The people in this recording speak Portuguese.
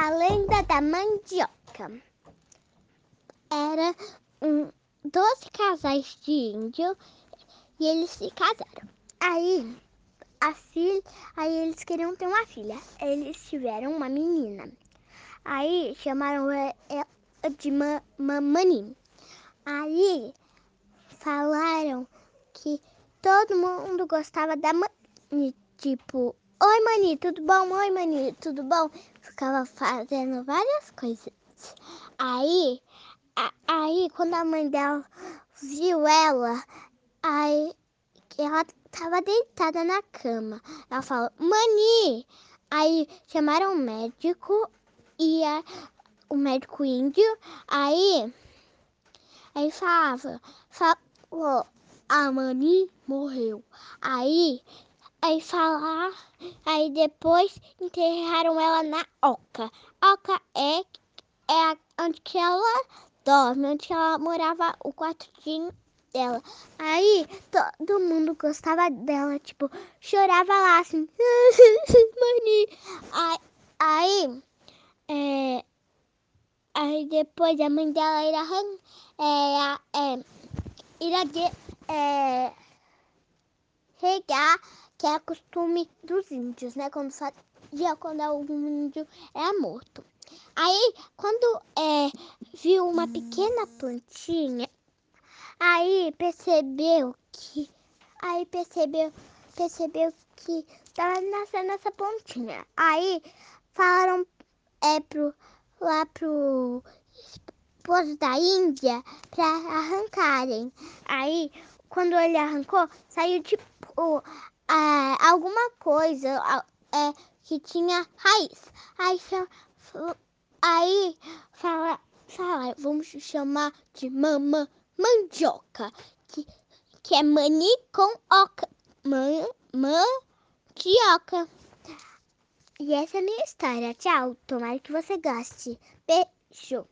a lenda da mandioca. Era um, 12 casais de índio e eles se casaram. Aí, a filha, aí eles queriam ter uma filha. Eles tiveram uma menina. Aí chamaram ela de Mamani. Aí falaram que todo mundo gostava da Mani. Tipo, oi Mani, tudo bom? Oi Mani, tudo bom? Ficava fazendo várias coisas. Aí, a, aí quando a mãe dela viu ela, aí ela tava deitada na cama. Ela falou, Mani! Aí chamaram o médico e a, o médico índio, aí, aí falava, falou, a Mani morreu. Aí, aí falar, aí depois enterraram ela na oca. Oca é, é onde que ela dorme, onde ela morava o quartinho dela. Aí todo mundo gostava dela, tipo, chorava lá assim, Mani. Aí, aí, é, aí depois a mãe dela era, é, é, era de, é, regar, que é costume dos índios, né? Quando fazia quando algum índio era morto. Aí, quando é, viu uma pequena plantinha, Aí percebeu que. Aí percebeu, percebeu que estava nascendo essa pontinha. Aí falaram é, pro, lá pro esposo da Índia para arrancarem. Aí, quando ele arrancou, saiu tipo é, alguma coisa é, que tinha raiz. Aí, aí fala, fala, vamos chamar de mamã mandioca, que, que é mani com oca. Man, mandioca. E essa é a minha história. Tchau. Tomara que você goste. Beijo.